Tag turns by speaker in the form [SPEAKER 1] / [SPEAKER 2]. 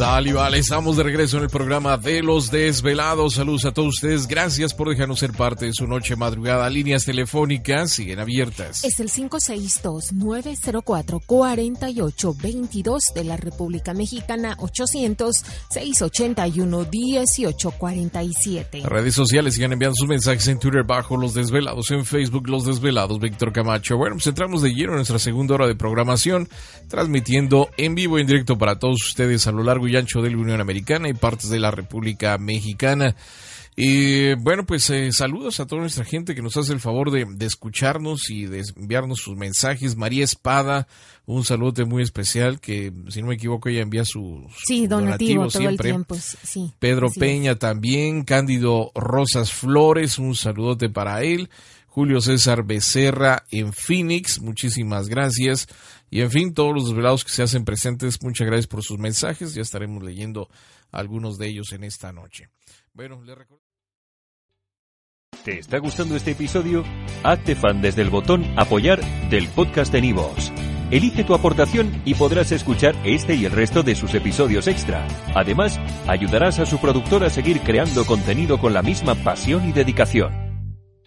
[SPEAKER 1] Sal y vale, estamos de regreso en el programa de los desvelados. Saludos a todos ustedes. Gracias por dejarnos ser parte de su noche madrugada. Líneas telefónicas siguen abiertas.
[SPEAKER 2] Es el 562-904-4822 de la República Mexicana, 800-681-1847.
[SPEAKER 1] Redes sociales sigan enviando sus mensajes en Twitter bajo Los Desvelados, en Facebook Los Desvelados, Víctor Camacho. Bueno, pues entramos de lleno en nuestra segunda hora de programación, transmitiendo en vivo y en directo para todos ustedes a lo largo y ancho de la Unión Americana y partes de la República Mexicana. Y bueno, pues eh, saludos a toda nuestra gente que nos hace el favor de, escucharnos y de enviarnos sus mensajes. María Espada, un saludo muy especial que, si no me equivoco, ella envía su,
[SPEAKER 2] sí, donativo, todo siempre. El tiempo, sí,
[SPEAKER 1] Pedro Peña también, Cándido Rosas Flores, un saludote para él. Julio César Becerra en Phoenix, muchísimas gracias. Y en fin, todos los desvelados que se hacen presentes, muchas gracias por sus mensajes. Ya estaremos leyendo algunos de ellos en esta noche. Bueno, recuerdo.
[SPEAKER 3] ¿Te está gustando este episodio? Hazte fan desde el botón Apoyar del podcast de Nivos. Elige tu aportación y podrás escuchar este y el resto de sus episodios extra. Además, ayudarás a su productor a seguir creando contenido con la misma pasión y dedicación.